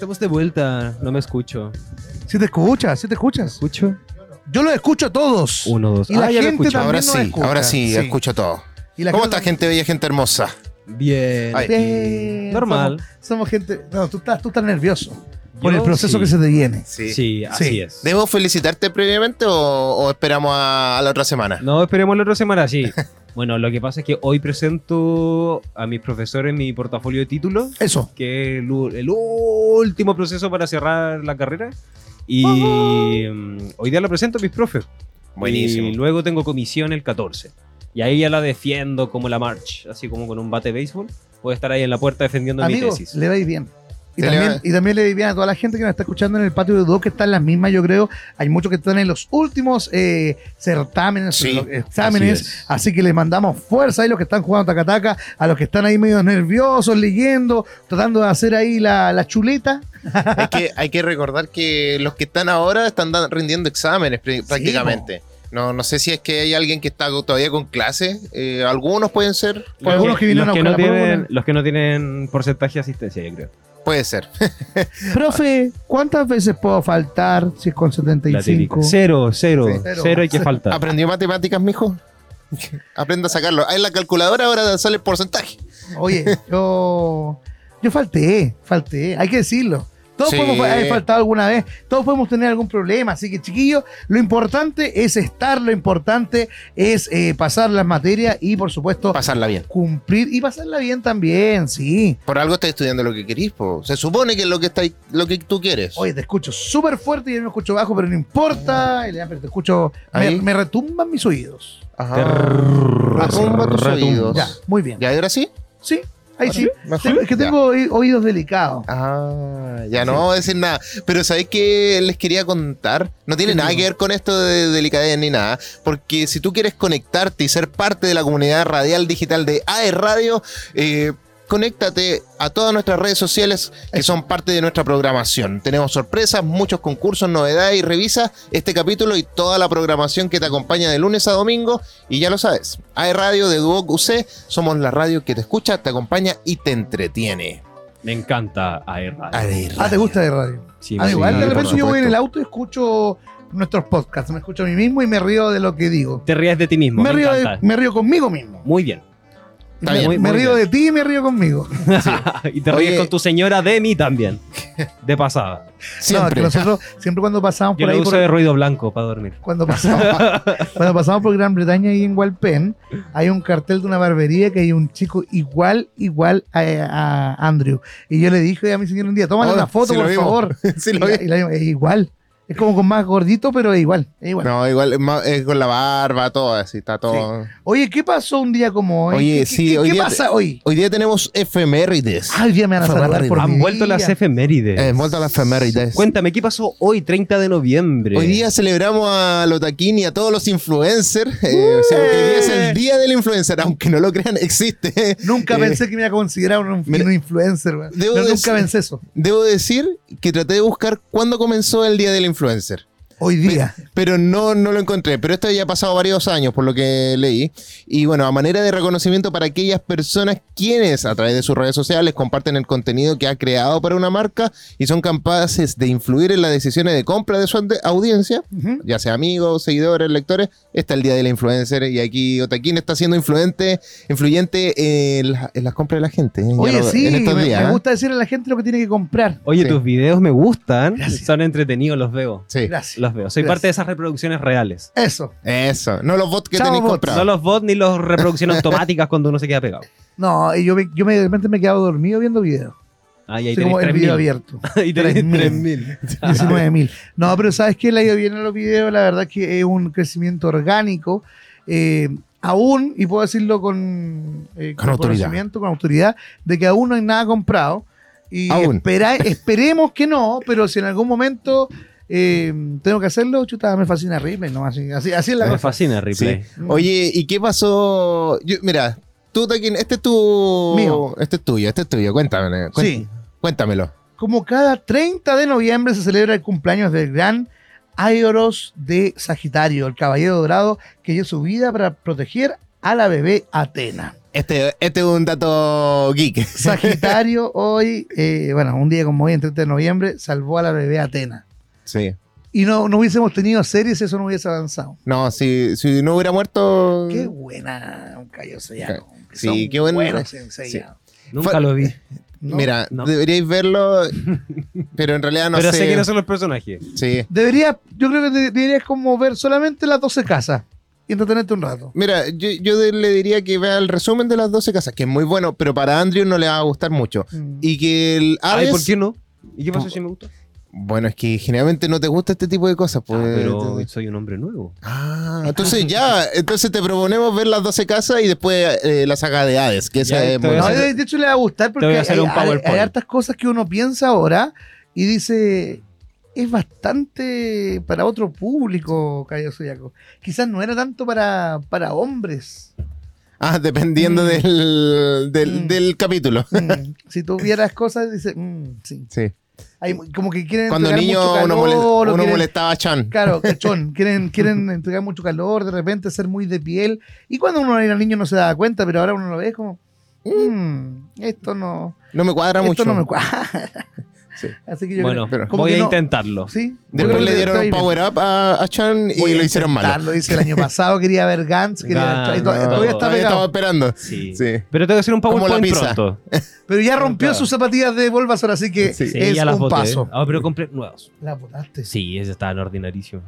estamos de vuelta. No me escucho. Si te escuchas, si te escuchas. ¿Escucho? Yo lo escucho a todos. Uno, dos. Y la Ah, ya lo gente escucho. también Ahora nos sí, escucha. ahora sí, Sí. escucho todo. Y la ¿Cómo está gente bella, gente hermosa? Bien. Ay. Bien, Normal. Somos, somos gente. No, tú estás, tú estás nervioso por Yo el proceso sí. que se te viene. Sí, así Sí. es. ¿Debo felicitarte previamente o, o esperamos a, a la otra semana? No, esperemos la otra semana, sí. bueno, lo que pasa es que hoy presento a mis profesores mi portafolio de títulos, Eso. que es el, último proceso para cerrar la carrera. Y mm, hoy día lo presento a mis profes. Buenísimo. Y luego tengo comisión el 14. Y ahí ya la defiendo como la march, así como con un bate de béisbol. Puedo estar ahí en la puerta defendiendo mi Amigo, tesis. le vais bien. Y también, y también le bien a toda la gente que nos está escuchando en el patio de dos, que están las mismas, yo creo. Hay muchos que están en los últimos eh, certámenes, Sí, los exámenes. así que les mandamos fuerza a los que están jugando tacataca, a los que están ahí medio nerviosos, leyendo, tratando de hacer ahí la, la chuleta. hay, que, hay que recordar que los que están ahora están rindiendo exámenes pr- prácticamente. No, no sé si es que hay alguien que está todavía con clase. eh, algunos pueden ser. Algunos que vinieron los que, a no tienen, los que no tienen porcentaje de asistencia, yo creo. Puede ser. Profe, ¿cuántas veces puedo faltar si es con La típica. 75? Cero, cero, Sí. cero, hay que faltar. ¿Aprendió matemáticas, mijo? Aprenda a sacarlo. Ahí en la calculadora ahora sale el porcentaje. Oye, yo, yo falté, falté, hay que decirlo. Todos Sí. podemos haber faltado alguna vez, todos podemos tener algún problema, así que chiquillos, lo importante es estar, lo importante es eh, pasar las materias y por supuesto Pasarla bien. cumplir y pasarla bien también, sí. Por algo estás estudiando lo que querís, po. Se supone que es lo que está, lo que tú quieres. Oye, te escucho súper fuerte y yo me escucho bajo, pero no importa, pero te escucho, me, retumban mis oídos. Ajá. Retumba tus Retumba. oídos. Ya, muy bien. ¿Y ahora sí? Sí, ahí sí. ¿Mejor? Es que tengo oí- oídos delicados. Ah, ya no vamos a decir nada. Pero ¿sabéis qué les quería contar? No tiene ¿Qué nada que ver con esto de delicadez ni nada. Porque si tú quieres conectarte y ser parte de la comunidad radial digital de AE Radio, eh, conéctate a todas nuestras redes sociales que son parte de nuestra programación. Tenemos sorpresas, muchos concursos, novedades y revisa este capítulo y toda la programación que te acompaña de lunes a domingo. Y ya lo sabes, AE Radio de Duoc UC, somos la radio que te escucha, te acompaña y te entretiene. Me encanta AR. AE Ah, ¿te gusta de radio? Sí, Ah, sí, igual de repente yo voy en el auto y escucho nuestros podcasts, me escucho a mí mismo y me río de lo que digo. Te ríes de ti mismo. Me Me, río, de- me río conmigo mismo. Muy bien. Está me bien, me muy río bien. de ti y me río conmigo. y te Oye. ríes con tu señora de mí también. De pasada. No, es Siempre. que nosotros siempre cuando pasamos Yo por ahí, uso por- de ruido blanco para dormir. cuando, pasamos, cuando pasamos por Gran Bretaña y en Walpen, hay un cartel de una barbería que hay un chico igual, igual a, a Andrew. Y yo le dije a mi señor un día, tómale Oh, una foto, sí por favor. Sí y, lo la- vi. y la- igual. Es como con más gordito, pero es igual. Es igual. No, igual, es más- es con la barba, todo así, está todo. Oye, ¿qué pasó un día como hoy? Oye, ¿Qué, sí, qué- hoy ¿qué día pasa hoy? Hoy día tenemos efemérides. Ah, hoy día me van a saludar por Han mi vuelto día. las efemérides. Eh, vuelta a las efemérides. Cuéntame, ¿qué pasó hoy, 30 de noviembre? Hoy día celebramos a Lotaquín y a todos los influencers. eh, o sea, hoy día es el día del influencer, aunque no lo crean, existe. Nunca Eh, pensé que me iba a considerar un, mira, un influencer. debo No, decir- nunca pensé eso. Debo decir que traté de buscar cuándo comenzó el día del influencer. influencer. Hoy día. pero no, no lo encontré. Pero esto ya ha pasado varios años, por lo que leí. Y bueno, a manera de reconocimiento para aquellas personas quienes a través de sus redes sociales comparten el contenido que ha creado para una marca y son capaces de influir en las decisiones de compra de su audiencia, ya sea amigos, seguidores, lectores, está el día de la influencer y aquí Otaquín está siendo influente, influyente en, la- en las compras de la gente. ¿eh? Oye, lo- sí, en estos me, días. me ¿eh? gusta decirle a la gente lo que tiene que comprar. Oye, Sí. tus videos me gustan. Gracias. Son entretenidos, los veo. Sí, Gracias. Los veo. Soy parte de esas reproducciones reales. Eso. eso. No los bots que Chao, tenéis comprados. No los bots ni los reproducciones automáticas cuando uno se queda pegado. No, y yo, me- yo me, de repente me he quedado dormido viendo videos. Ah, y ahí como el video 3.000. abierto. Ahí tenés 3.000. 3.000. 19 mil. No, pero ¿sabes qué? Le ha ido bien a los videos. La verdad que es un crecimiento orgánico. Eh, aún, y puedo decirlo con, eh, Con autoridad. conocimiento, con autoridad, de que aún no hay nada comprado. Y Aún. espera- esperemos que no, pero si en algún momento eh, tengo que hacerlo, chuta, me fascina Ripley. ¿no? Así, así, así es la Me cosa. fascina Replay. Sí. Oye, ¿y qué pasó? Yo- mira, tú, Taquín, este es tu. Mío. Este es tuyo, este es tuyo. Cuéntame. Sí. Cuéntamelo. Como cada 30 de noviembre se celebra el cumpleaños del gran Aioros de Sagitario, el caballero dorado que dio su vida para proteger a la bebé Atena. Este, este es un dato geek. Sagitario hoy, eh, bueno, un día como hoy, en 30 de noviembre, salvó a la bebé Atena. Sí. Y no, no hubiésemos tenido series, eso no hubiese avanzado. No, si, si no hubiera muerto. Qué buena, un Cayo Sellano. Sí, Son qué bueno. buenos en Sellano. Nunca lo vi. ¿no? Mira, No. deberíais verlo, pero en realidad no pero sé. sé quiénes son los personajes. Sí. Debería, yo creo que de- deberías como ver solamente las 12 casas y entretenerte un rato. Mira, yo, yo le diría que vea el resumen de las 12 casas, que es muy bueno, pero para Andrew no le va a gustar mucho. Mm. Y que el Ay, ¿por qué no? ¿Y qué pasó si me gusta? Bueno, es que generalmente no te gusta este tipo de cosas. Pues, Ah, pero soy un hombre nuevo. Ah, entonces ya, entonces te proponemos ver las 12 casas y después eh, la saga de Hades, que esa Ya, es muy No, de, de hecho le va a gustar porque a hay, un hay- hartas cosas que uno piensa ahora y dice, es bastante para otro público, Cayo Soyaco. Quizás no era tanto para, para hombres. Ah, dependiendo Mm. del, del, Mm. del capítulo. Mm, si tú vieras cosas, dices, mm, sí. Sí. Hay, como que quieren Cuando entregar niño mucho uno, calor, uno quieren- molestaba a Chan. Claro, cachón. Quieren, quieren entregar mucho calor, de repente ser muy de piel. Y cuando uno era niño no se daba cuenta, pero ahora uno lo ve como, "Mm, esto no, No me cuadra esto mucho. no me cuadra. Sí. Así que yo Bueno, pero- como voy que a no- intentarlo. Sí. Después le dieron un power up a, a Chan y Voy lo hicieron malo. intentarlo, Dice el año pasado quería ver Gantz, quería ver- Gantz, no. todavía está Todavía estaba esperando. Sí. Sí. Pero tengo que hacer un PowerPoint pronto. Pero ya rompió sus zapatillas de Bulbasaur, así que Sí. Sí, es ya las un boté. paso. Ah, pero compré nuevos. La botaste. Sí, esas estaban ordinarísimas.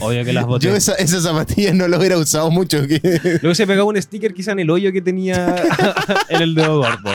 Obvio que las boté. Yo esa- esas zapatillas no las hubiera usado mucho. que- Luego se pegaba un sticker quizá en el hoyo que tenía en el dedo gordo.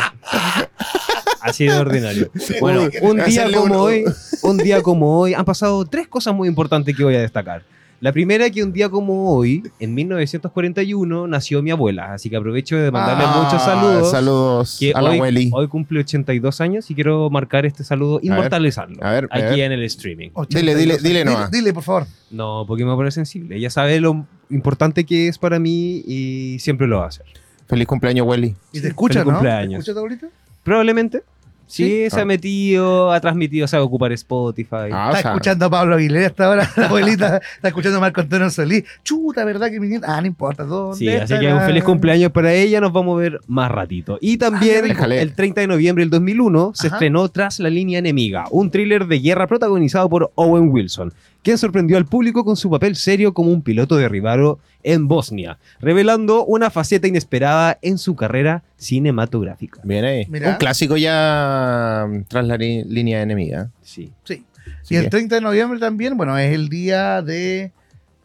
Así de ordinario. Bueno, un día como hoy, un día como hoy, han pasado tres cosas muy importantes que voy a destacar. La primera que un día como hoy, en 1941, nació mi abuela, así que aprovecho de mandarle Ah, muchos saludos. Saludos Que a la hoy, Welly. hoy cumple 82 años y quiero marcar este saludo, inmortalizarlo a ver, a aquí ver. en el streaming. 82. Dile, dile, dile nomás. Dile, dile, por favor. No, porque me va a poner sensible. Ella sabe lo importante que es para mí y siempre lo va a hacer. Feliz cumpleaños, Welly. Y te escucha, feliz ¿no? cumpleaños. ¿Te escucha tu abuelita? Probablemente. Sí, Sí. se ha Ah. metido, ha transmitido, sabe ocupar Spotify. Ah, o Está sea, escuchando a Pablo Aguilera hasta ahora, la abuelita está escuchando a Marco Antonio Solís. Chuta, ¿verdad que mi nieta? Ah, no importa. ¿dónde Sí, así que un feliz cumpleaños para ella, nos vamos a ver más ratito. Y también Ah, déjale. el 30 de noviembre del 2001 se Ajá. estrenó Tras la línea enemiga, un thriller de guerra protagonizado por Owen Wilson, quien sorprendió al público con su papel serio como un piloto derribado en Bosnia, revelando una faceta inesperada en su carrera cinematográfica. Bien ahí. Un clásico ya mm, tras la línea enemiga. Sí. Sí. Y el que- 30 de noviembre también, bueno, es el día de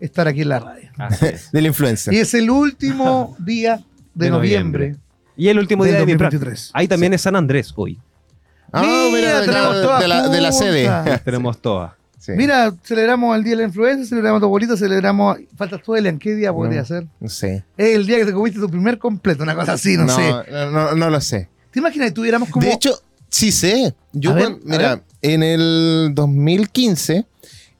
estar aquí en la radio. así es. Del influencer. Y es el último día de, De noviembre. noviembre. Y el último día de mi 2023. práctica. Ahí también es San Andrés hoy. Ah, Mira, mira, de, tenemos la, todas de la- de la sede. Tenemos todas. Sí. Mira, celebramos el día de la influenza, celebramos a tu abuelita, celebramos. Falta tú, Elian, ¿qué día podría No. ser? No sé. Es el día que te comiste tu primer completo, una cosa así, no, No, sé. no, no, lo sé. ¿Te imaginas que tuviéramos como. De hecho, sí sé. Yo, ver, mira, en el 2015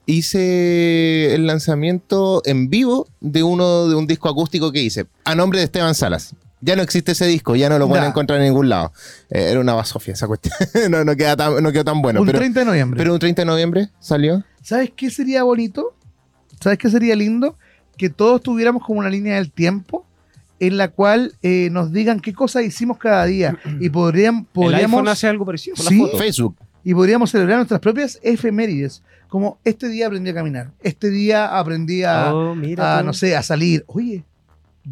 hice el lanzamiento en vivo de uno de un disco acústico que hice a nombre de Esteban Salas. Ya no existe ese disco, ya no lo pueden Ya. encontrar en ningún lado. Eh, era una basofia esa cuestión. no, no, queda tan, no quedó tan bueno. un pero, 30 de noviembre. pero un 30 de noviembre salió. ¿Sabes qué sería bonito? ¿Sabes qué sería lindo? Que todos tuviéramos como una línea del tiempo en la cual eh, nos digan qué cosas hicimos cada día. Y podrían, El podríamos. iPhone hace algo parecido Sí. la foto. Facebook. y podríamos celebrar nuestras propias efemérides. Como este día aprendí a caminar, este día aprendí a, Oh, mira a, tú. no sé, a salir. Oye,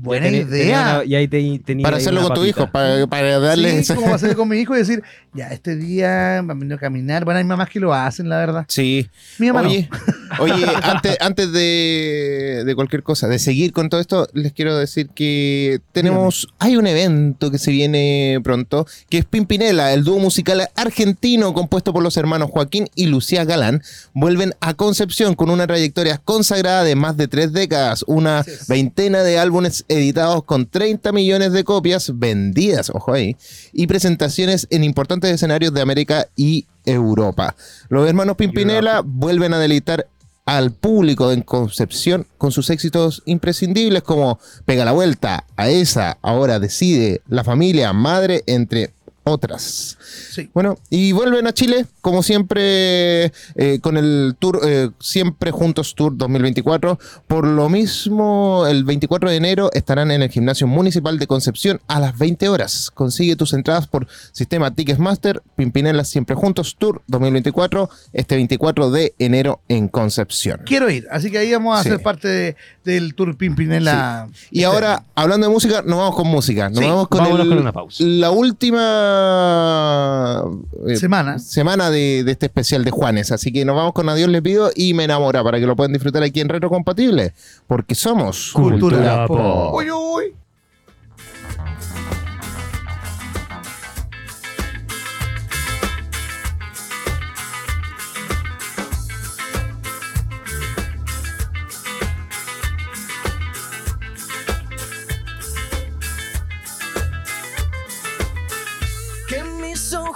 buena tenía idea. una- y ahí te- tenía Para ahí hacerlo con tu hijo, para, para darle Sí, como hacer con mi hijo y decir, ya, este día aprendí a caminar. Bueno, hay mamás que lo hacen, la verdad. Sí. Mi mamá no. Oye, oye antes, antes de, de cualquier cosa, de seguir con todo esto, les quiero decir que tenemos, hay un evento que se viene pronto, que es Pimpinela, el dúo musical argentino compuesto por los hermanos Joaquín y Lucía Galán, vuelven a Concepción con una trayectoria consagrada de más de tres décadas, una veintena de álbumes editados con 30 millones de copias vendidas, ojo ahí, y presentaciones en importantes escenarios de América y Europa. Los hermanos Pimpinela vuelven a deleitar al público en Concepción con sus éxitos imprescindibles como Pega la vuelta, a esa, ahora decide, La familia, Madre, entre otras. Sí. Bueno, y vuelven a Chile, como siempre, eh, con el tour eh, Siempre Juntos Tour 2024. Por lo mismo, el 24 de enero estarán en el Gimnasio Municipal de Concepción a las 20 horas. Consigue tus entradas por sistema Ticketmaster, Pimpinela Siempre Juntos Tour 2024, este 24 de enero en Concepción. Quiero ir, así que ahí vamos a Sí. ser parte de- del Tour Pimpinela. Y ahora, hablando de música, nos vamos con música. Nos Sí, vamos con, el- con una pausa. la última eh, Semana. semana de, de este especial de Juanes. Así que nos vamos con Adiós le pido y me enamora para que lo puedan disfrutar aquí en Retro Compatible. Porque somos Cultura Pop. Pop. Uy, uy.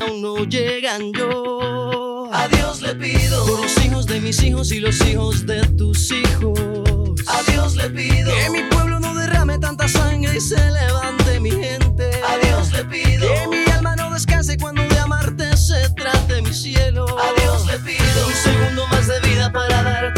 aún no llegan yo. A Dios le pido por los hijos de mis hijos y los hijos de tus hijos. A Dios le pido que mi pueblo no derrame tanta sangre y se levante mi gente. A Dios le pido que mi alma no descanse cuando de amarte se trate mi cielo. A Dios le pido un segundo más de vida para darte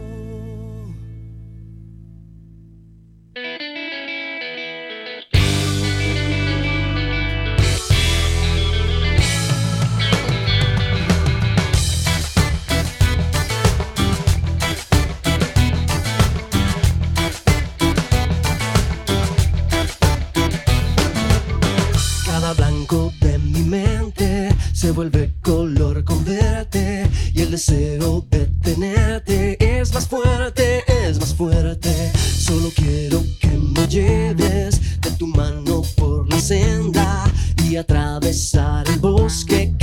deseo de tenerte es más fuerte, es más fuerte. Solo quiero que me lleves de tu mano por la senda y atravesar el bosque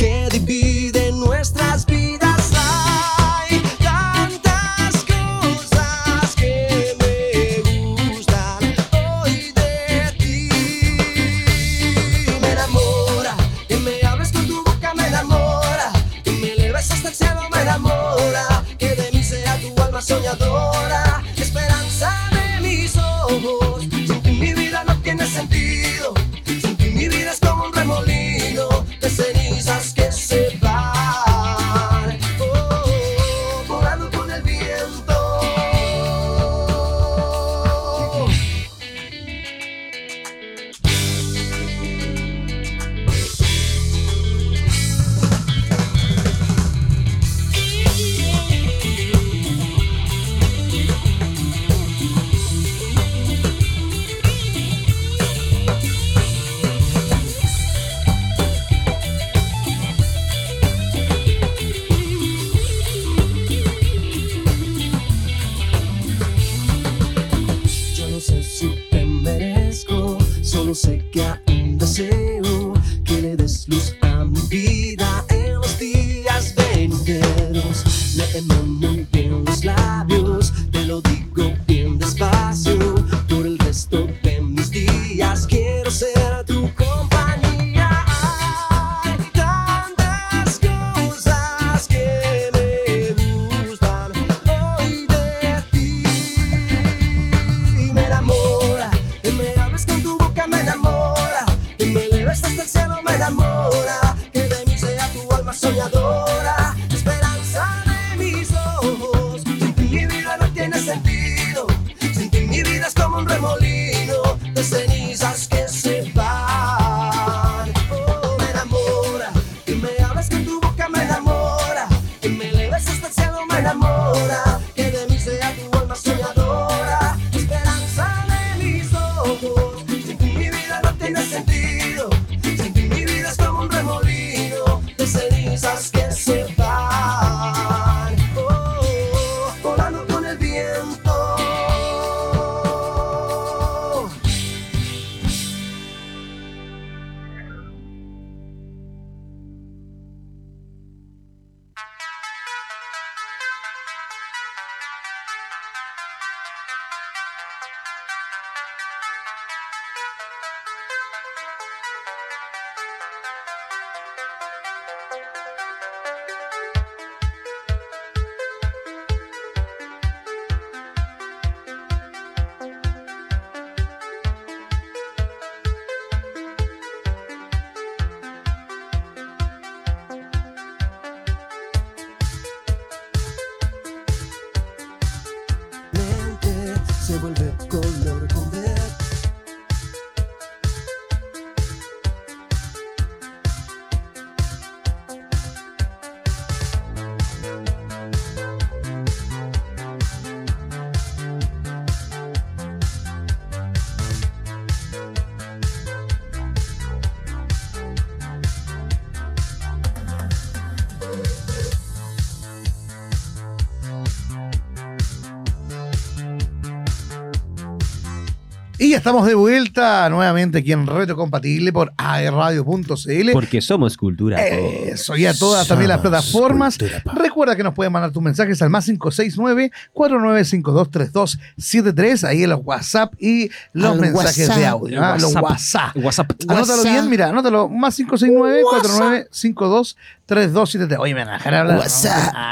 Y ya estamos de vuelta nuevamente aquí en Reto Compatible por aerradio.cl. Porque somos cultura. Eso, y a todas también las plataformas. Recuerda que nos pueden mandar tus mensajes al más 569-4952-3273, ahí en los WhatsApp y los Al mensajes WhatsApp. de audio. ah, Los WhatsApp. WhatsApp. Anótalo WhatsApp. bien, mira, anótalo. Más 569-4952-3273. Oye, me van a dejar hablar. WhatsApp.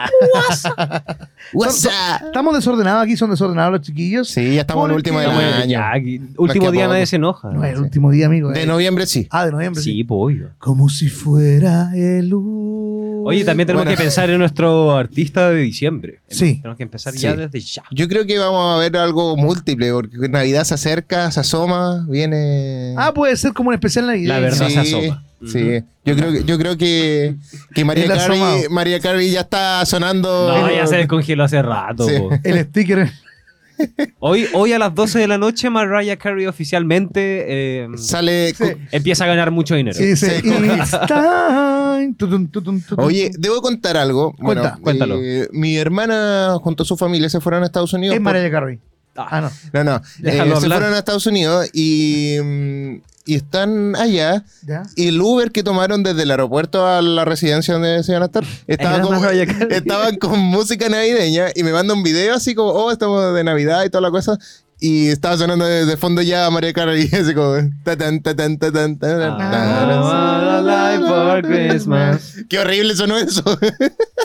Ah. What's up? Estamos desordenados aquí, son desordenados los chiquillos. Sí, ya estamos en el último del año. Último día nadie se enoja. No, es el último día, amigo. De eh. noviembre sí. Ah, de noviembre. Sí, pollo. Como si fuera el último. Oye, también tenemos Bueno. que pensar en nuestro artista de diciembre. Sí. Tenemos que empezar Sí. ya desde ya. Yo creo que vamos a ver algo múltiple, porque Navidad se acerca, se asoma, viene. Ah, puede ser como un especial navideño. La verdad. sí, se asoma. sí. Yo creo que, yo creo que, que María Carey. María Carey ya está sonando. No, ya se descongeló hace rato. Sí. El sticker. Hoy, hoy a las 12 de la noche, Mariah Carey oficialmente eh, Sale. Sí. empieza a ganar mucho dinero. Sí, Sí. Oye, debo contar algo. Bueno, Cuenta, cuéntalo. eh, mi hermana junto a su familia se fueron a Estados Unidos. es por- Mariah Carey. Ah, Ah, no. No, no. Eh, se fueron a Estados Unidos y, mm, y están allá. ¿Ya? Y el Uber que tomaron desde el aeropuerto a la residencia donde se iban a estar, estaba Era como- Mariah Carey. estaban con música navideña y me manda un video así como, oh, estamos de Navidad y toda la cosa. Y estaba sonando de, de fondo ya María Carey, así como, Ah. Qué horrible sonó eso.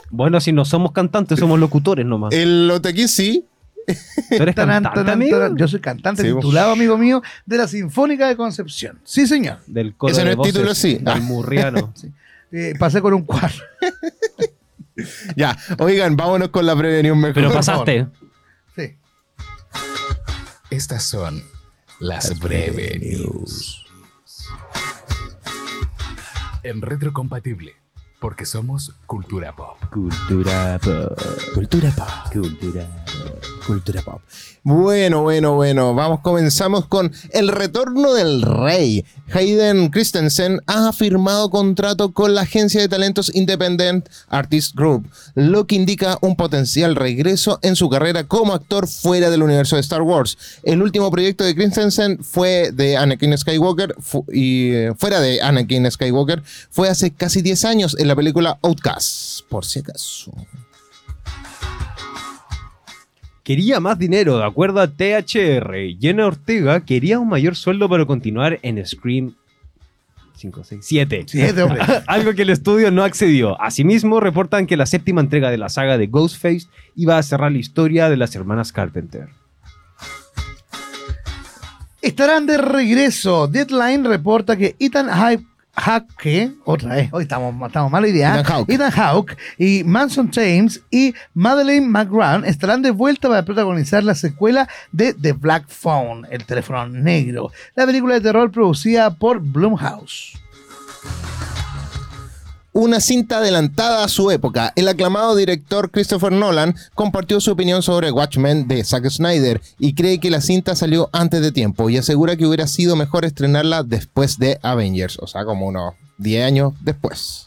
Bueno, si no somos cantantes, somos locutores nomás. El Otequí sí. ¿Tú eres Taran, cantante, taran, amigo? taran. Yo soy cantante Sí, vos. titulado, amigo mío, de la Sinfónica de Concepción. Sí, señor. Del coro Ese no es voces, título, sí. Del Ah. murriano. Eh, pasé con un cuadro. Ya, oigan, vámonos con la prevenión mejor. Pero pasaste. Sí. Estas son las breve news. En retrocompatible, porque somos cultura pop. Cultura pop. Cultura pop. Cultura Cultura pop. Bueno, bueno, bueno. Vamos, comenzamos con El Retorno del Rey. Hayden Christensen ha firmado contrato con la agencia de talentos Independent Artist Group, lo que indica un potencial regreso en su carrera como actor fuera del universo de Star Wars. El último proyecto de Christensen fue de Anakin Skywalker y eh, fuera de Anakin Skywalker fue hace casi 10 años en la película Outcast, por si acaso. Quería más dinero, de acuerdo a THR. Jenna Ortega quería un mayor sueldo para continuar en Scream 5, 6, 7. Siete, hombre. Algo que el estudio no accedió. Asimismo, reportan que la séptima entrega de la saga de Ghostface iba a cerrar la historia de las hermanas Carpenter. Estarán de regreso. Deadline reporta que Ethan Hawke, Hawke, otra vez, hoy estamos, estamos mala idea. Ethan Hawke. Ethan Hawke y Manson James y Madeleine McGrath estarán de vuelta para protagonizar la secuela de The Black Phone, el teléfono negro, la película de terror producida por Blumhouse. Una cinta adelantada a su época. El aclamado director Christopher Nolan compartió su opinión sobre Watchmen de Zack Snyder y cree que la cinta salió antes de tiempo y asegura que hubiera sido mejor estrenarla después de Avengers, o sea, como unos 10 años después.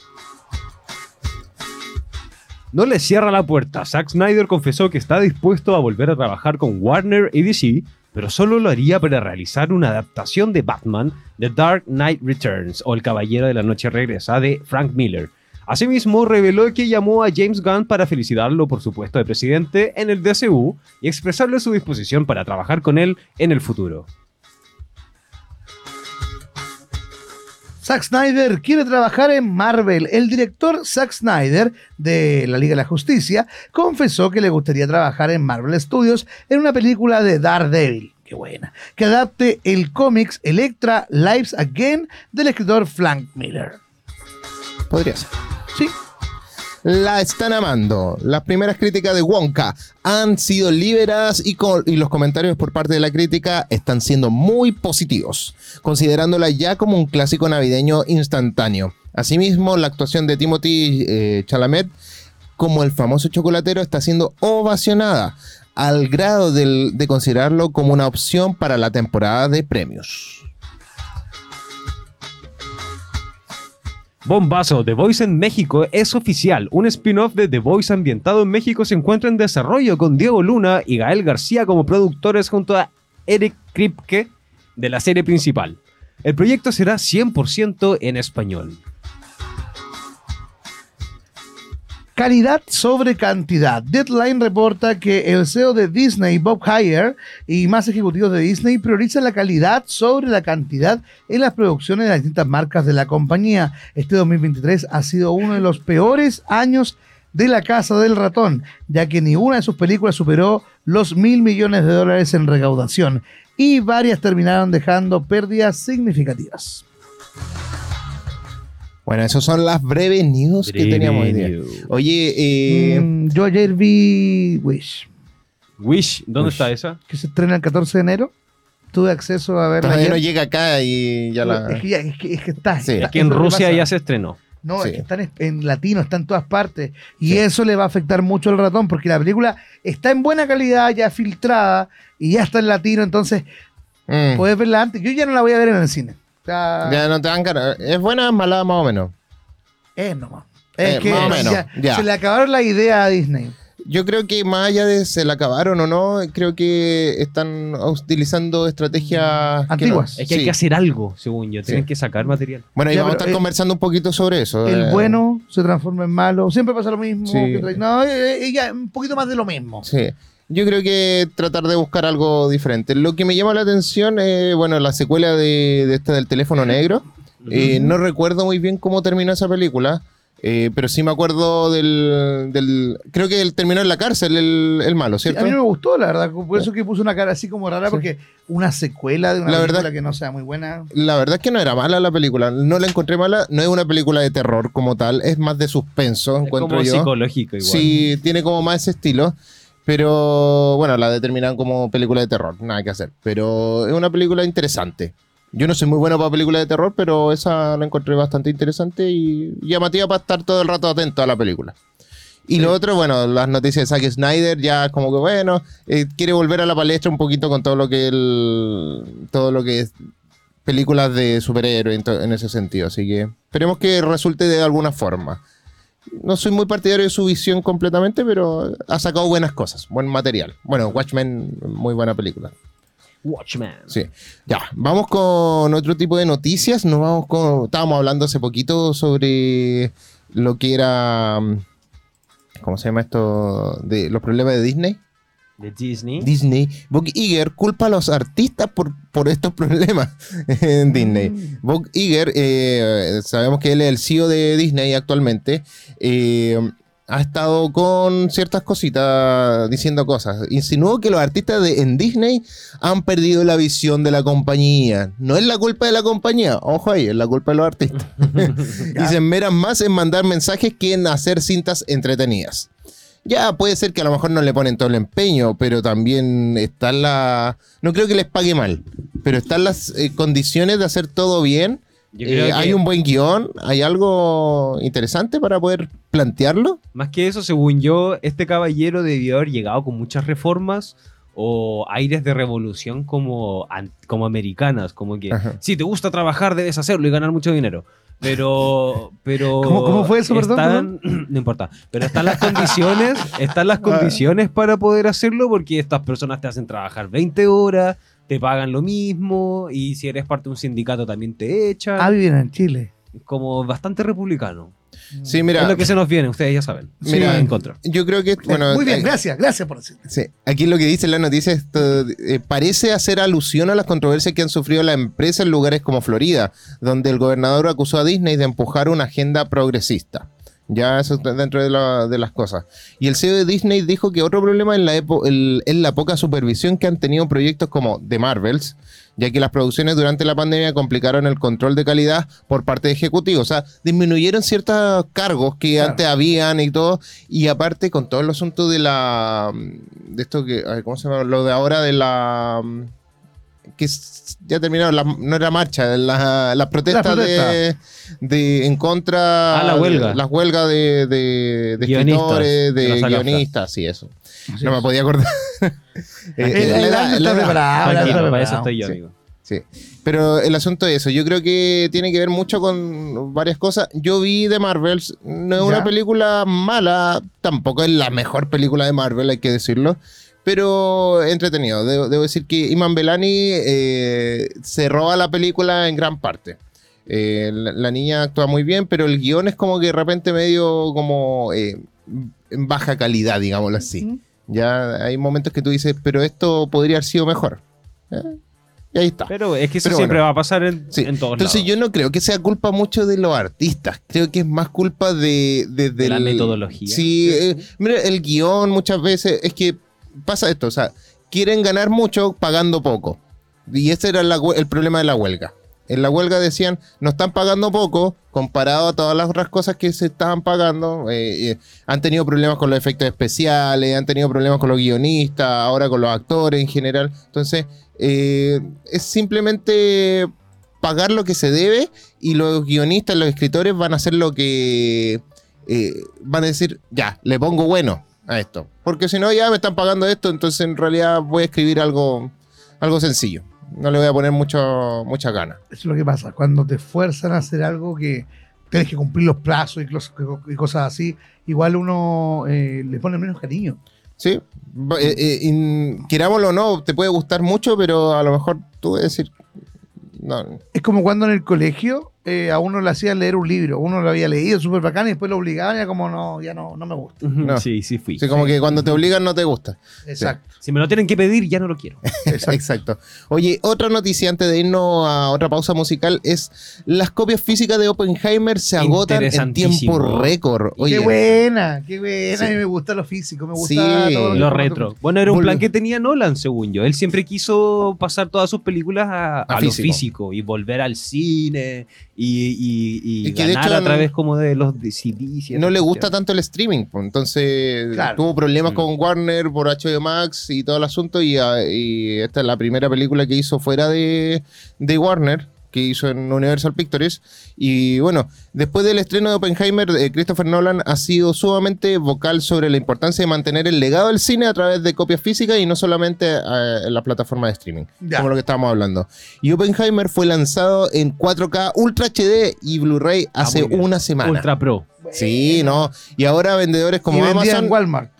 No le cierra la puerta. Zack Snyder confesó que está dispuesto a volver a trabajar con Warner y DC, pero solo lo haría para realizar una adaptación de Batman, The Dark Knight Returns o El Caballero de la Noche Regresa de Frank Miller. Asimismo, reveló que llamó a James Gunn para felicitarlo por su puesto de presidente en el DCU y expresarle su disposición para trabajar con él en el futuro. Zack Snyder quiere trabajar en Marvel. El director Zack Snyder de la Liga de la Justicia confesó que le gustaría trabajar en Marvel Studios en una película de Daredevil. Qué buena. Que adapte el cómics Electra Lives Again del escritor Frank Miller. Podría ser. Sí. La están amando. Las primeras críticas de Wonka han sido liberadas y, los comentarios por parte de la crítica están siendo muy positivos, considerándola ya como un clásico navideño instantáneo. Asimismo, la actuación de Timothy eh, Chalamet como el famoso chocolatero está siendo ovacionada al grado de considerarlo como una opción para la temporada de premios. Bombazo, The Voice en México es oficial. Un spin-off de The Voice ambientado en México se encuentra en desarrollo con Diego Luna y Gael García como productores junto a Eric Kripke de la serie principal. El proyecto será 100% en español. Calidad sobre cantidad. Deadline reporta que el CEO de Disney, Bob Iger, y más ejecutivos de Disney priorizan la calidad sobre la cantidad en las producciones de las distintas marcas de la compañía. Este 2023 ha sido uno de los peores años de la Casa del Ratón, ya que ninguna de sus películas superó los mil millones de dólares en recaudación y varias terminaron dejando pérdidas significativas. Bueno, esas son las breves news que teníamos hoy día. Oye, eh, Mm, yo ayer vi Wish. Wish, ¿dónde Wish. está esa? que se estrena el 14 de enero. Tuve acceso a verla. todavía ayer. no llega acá y ya la... es, que ya- es que- es que está. Sí. está- Es que en Rusia ya se estrenó. No, Sí. es que están en, en latino, está en todas partes. Y Sí. eso le va a afectar mucho al ratón, porque la película está en buena calidad, ya filtrada, y ya está en latino, entonces Mm. puedes verla antes. Yo ya no la voy a ver en el cine. O sea, Ya no te dan ganas. ¿Es buena o mala más o menos? es nomás. Es Eh, que más o menos, ya- ya. se le acabaron la idea a Disney. Yo creo que más allá de se la acabaron o no, creo que están utilizando estrategias que Antiguas. no- Es que hay que hacer algo, según yo. Tienen Sí. que sacar material. Bueno, y Ya, vamos a estar eh, conversando un poquito sobre eso. El eh, bueno se transforma en malo. Siempre pasa lo mismo. Sí. que no, eh, eh, ya, un poquito más de lo mismo. Sí. Yo creo que tratar de buscar algo diferente. Lo que me llama la atención es, bueno, la secuela de, de esta del teléfono negro. Eh, no recuerdo muy bien cómo terminó esa película, eh, pero sí me acuerdo del, del- Creo que él terminó en la cárcel, el, el malo, Sí, ¿cierto? a mí no me gustó, la verdad. Por eso que puso una cara así como rara, porque una secuela de una La película verdad- que no sea muy buena. La verdad es que no era mala la película. No la encontré mala. No es una película de terror como tal. Es más de suspenso, Es encuentro como yo. psicológico igual. Sí, tiene como más ese estilo. Pero bueno, la determinan como película de terror. Nada que hacer. Pero es una película interesante. Yo no soy muy bueno para películas de terror, pero esa la encontré bastante interesante y llamativa para estar todo el rato atento a la película. Y lo otro, bueno, las noticias de Zack Snyder ya como que bueno, eh, quiere volver a la palestra un poquito con todo lo que el, todo lo que es películas de superhéroes en, ese sentido. Así que esperemos que resulte de alguna forma. No soy muy partidario de su visión completamente, pero ha sacado buenas cosas, buen material. Bueno, Watchmen, muy buena película. Watchmen. Sí. Ya, vamos con otro tipo de noticias. Nos vamos con. Estábamos hablando hace poquito sobre lo que era. mm, ¿Cómo se llama esto? De los problemas de Disney. De Disney. Disney. Bob Iger culpa a los artistas por, por estos problemas en Disney. Bob Iger, eh, sabemos que él es el CEO de Disney actualmente. eh, ha estado con ciertas cositas diciendo cosas. Insinuó que los artistas de, en Disney han perdido la visión de la compañía. No es la culpa de la compañía, ojo ahí, es la culpa de los artistas. y se enmeran más en mandar mensajes que en hacer cintas entretenidas. Ya puede ser que a lo mejor no le ponen todo el empeño, pero también están la. No creo que les pague mal, pero están las eh, condiciones de hacer todo bien. Yo Eh, creo que- Hay un buen guion, hay algo interesante para poder plantearlo. Más que eso, según yo, este caballero debió haber llegado con muchas reformas o aires de revolución como, como americanas, como que Ajá. si te gusta trabajar debes hacerlo y ganar mucho dinero. Pero, pero ¿Cómo- cómo fue eso, perdón, están- no importa, pero están las condiciones, están las condiciones para poder hacerlo porque estas personas te hacen trabajar 20 horas, te pagan lo mismo y si eres parte de un sindicato también te echan. Ah, viven en Chile. como bastante republicano. Sí, mira. es lo que se nos viene, ustedes ya saben. Mira, en contra. Yo creo que. Bueno, Muy bien, eh, gracias, gracias por decirlo. Sí, aquí lo que dice la noticia esto, eh, parece hacer alusión a las controversias que han sufrido la empresa en lugares como Florida, donde el gobernador acusó a Disney de empujar una agenda progresista. Ya eso está dentro de, la- de las cosas. Y el CEO de Disney dijo que otro problema es la, epo- el- es la poca supervisión que han tenido proyectos como The Marvels, ya que las producciones durante la pandemia complicaron el control de calidad por parte de ejecutivos. O sea, disminuyeron ciertos cargos que Claro. antes habían y todo. Y aparte, con todo el asunto de la. de esto que. ¿Cómo se llama? Lo de ahora de la. Que ya terminaron, la- no era marcha, la- las protestas Las protestas. de, de- en contra. Ah, la huelga. de- las huelgas de, de, de Guionistas, escritores, de guionistas, sí, eso. Así No me podía acordar. Para eso estoy yo, Sí. amigo. Sí, pero el asunto es eso. Yo creo que tiene que ver mucho con varias cosas. Yo vi The Marvels, no es Ya. una película mala, tampoco es la mejor película de Marvel, hay que decirlo, pero entretenido. Debo, debo decir que Iman Belani eh, se roba la película en gran parte. Eh, la, la niña actúa muy bien, pero el guion es como que de repente medio como eh, en baja calidad, digámoslo así. Ya hay momentos que tú dices, pero esto podría haber sido mejor. Eh, Y ahí está. Pero es que eso Pero siempre bueno. va a pasar en, Sí. en todos Entonces lados. yo no creo que sea culpa mucho de los artistas. Creo que es más culpa de... De, De la del- metodología. Sí, eh, mira, el guion muchas veces es que pasa esto, o sea, quieren ganar mucho pagando poco. Y ese era el problema de la huelga. En la huelga decían, nos están pagando poco comparado a todas las otras cosas que se estaban pagando. eh, eh, han tenido problemas con los efectos especiales, han tenido problemas con los guionistas, ahora con los actores en general. Entonces, eh, es simplemente pagar lo que se debe y los guionistas, los escritores van a hacer lo que van a decir, ya, le pongo bueno a esto. Porque si no, ya me están pagando esto, entonces en realidad voy a escribir algo, algo sencillo. No le voy a poner mucho, mucha gana. Eso es lo que pasa. Cuando te fuerzan a hacer algo que tienes que cumplir los plazos y, cosas así, igual uno eh, le pone menos cariño. Sí, eh, eh, in- querámoslo o no, te puede gustar mucho, pero a lo mejor tú decir, no, Es como cuando en el colegio eh, a uno le hacían leer un libro. Uno lo había leído súper bacán y después lo obligaban y era como, no, ya no, no me gusta. No. Sí, sí fui. Sí, como que cuando te obligan no te gusta. Exacto. Si me lo tienen que pedir, ya no lo quiero. exacto. Exacto. Oye, otra noticia antes de irnos a otra pausa musical es las copias físicas de Oppenheimer se agotan en tiempo récord. Oye, qué buena, qué buena. Sí. A mí me gusta lo físico, me gusta Sí, todo Lo retro. Bueno, era un plan que tenía Nolan, según yo. Él siempre quiso pasar todas sus películas a, a lo físico. físico y volver al cine y, y, y Y que de hecho a no- través como de los CDs. no le gusta tanto el streaming, pues, entonces Claro. tuvo problemas Mm. con Warner por HBO Max y todo el asunto y, ah, y esta es la primera película que hizo fuera de, de Warner que hizo en Universal Pictures. Y bueno, después del estreno de Oppenheimer, eh, Christopher Nolan ha sido sumamente vocal sobre la importancia de mantener el legado del cine a través de copias físicas y no solamente eh, en la plataforma de streaming, Ya. como lo que estábamos hablando. Y Oppenheimer fue lanzado en 4K Ultra HD y Blu-ray hace muy bien. una semana. Ultra Pro. Sí, no. Y ahora vendedores como y Amazon. en Walmart.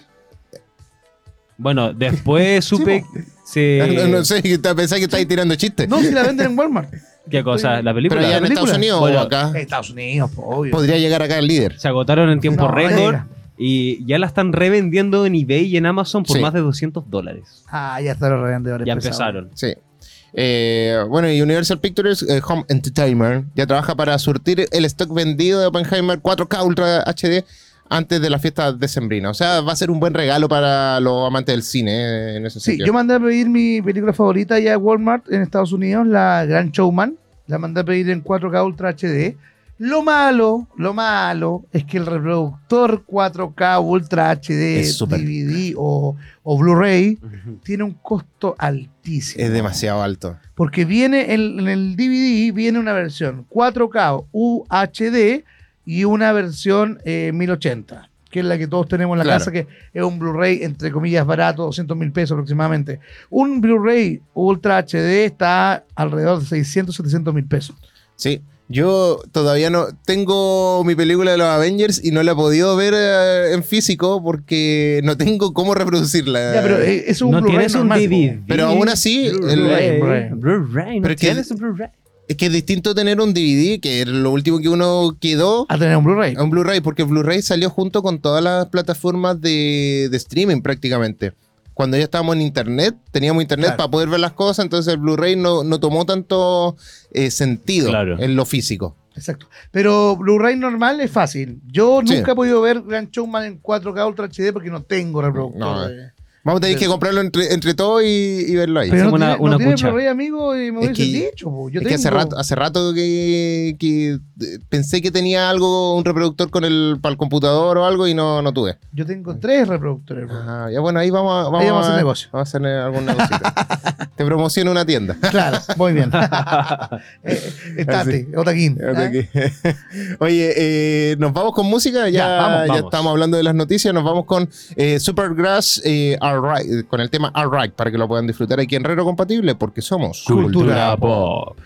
Bueno, después supe. se- No, no sé, pensé que estáis tirando chistes. No, si la venden en Walmart. ¿Qué cosa? ¿La película? Pero allá en película? Estados Unidos Bueno, o acá Estados Unidos, obvio. podría llegar acá el líder. Se agotaron en tiempo No, récord. Y ya la están revendiendo en eBay y en Amazon por Sí. más de 200 dólares. Ah, ya están los revendedores. Ya empezaron. Sí. Eh, bueno, y Universal Pictures eh, Home Entertainment ya trabaja para surtir el stock vendido de Oppenheimer 4K Ultra HD antes de la fiesta decembrina. O sea, va a ser un buen regalo para los amantes del cine eh, en ese Sí, yo mandé a pedir mi película favorita ya a Walmart en Estados Unidos, la Gran Showman. La mandé a pedir en 4K Ultra HD. Lo malo, lo malo es que el reproductor 4K Ultra HD. DVD o, o Blu-ray tiene un costo altísimo. Es demasiado alto. Porque viene en, en el DVD viene una versión 4K UHD y una versión eh, 1080, que es la que todos tenemos en la Claro. casa, que es un Blu-ray entre comillas barato, 200 mil pesos aproximadamente. Un Blu-ray Ultra HD está alrededor de 600, 700 mil pesos. Sí. Yo todavía no tengo mi película de los Avengers y no la he podido ver eh, en físico porque no tengo cómo reproducirla. Ya, pero eh, es un no Blu-ray normal, DVD. Pero aún así, Blu-ray, Blu-ray. No Pero tienes un Blu-ray. Es que es distinto tener un DVD, que es lo último que uno quedó, A tener un Blu-ray. a un Blu-ray, porque Blu-ray salió junto con todas las plataformas de, de streaming prácticamente. Cuando ya estábamos en internet, teníamos internet Claro. para poder ver las cosas, entonces el Blu-ray no, no tomó tanto eh, sentido Claro. en lo físico. Exacto. Pero Blu-ray normal es fácil. Yo Sí. nunca he podido ver Grand Showman en 4K Ultra HD porque no tengo reproductor. No, Vamos a tener que comprarlo entre, entre todos y, y verlo ahí. Pero no una- tiene, no una tiene cucha. Blu-ray, amigo, y me Es que- dicho. po. Yo es que hace rato, hace rato que, que, eh, pensé que tenía algo, un reproductor con el, para el computador o algo y no, no tuve. Yo tengo tres reproductores. bro. Ah, ya bueno, ahí vamos a, vamos Ahí vamos a hacer negocio. Vamos a hacer algún negocio. Te promociono una tienda. Claro, muy bien. estate, Otaquín. ¿ah? Oye, eh, nos vamos con música. Ya, Ya, vamos, ya vamos. estamos hablando de las noticias. Nos vamos con eh, Supergrass eh, Con el tema Alright, para que lo puedan disfrutar aquí en Rero Compatible, porque somos Cultura Pop.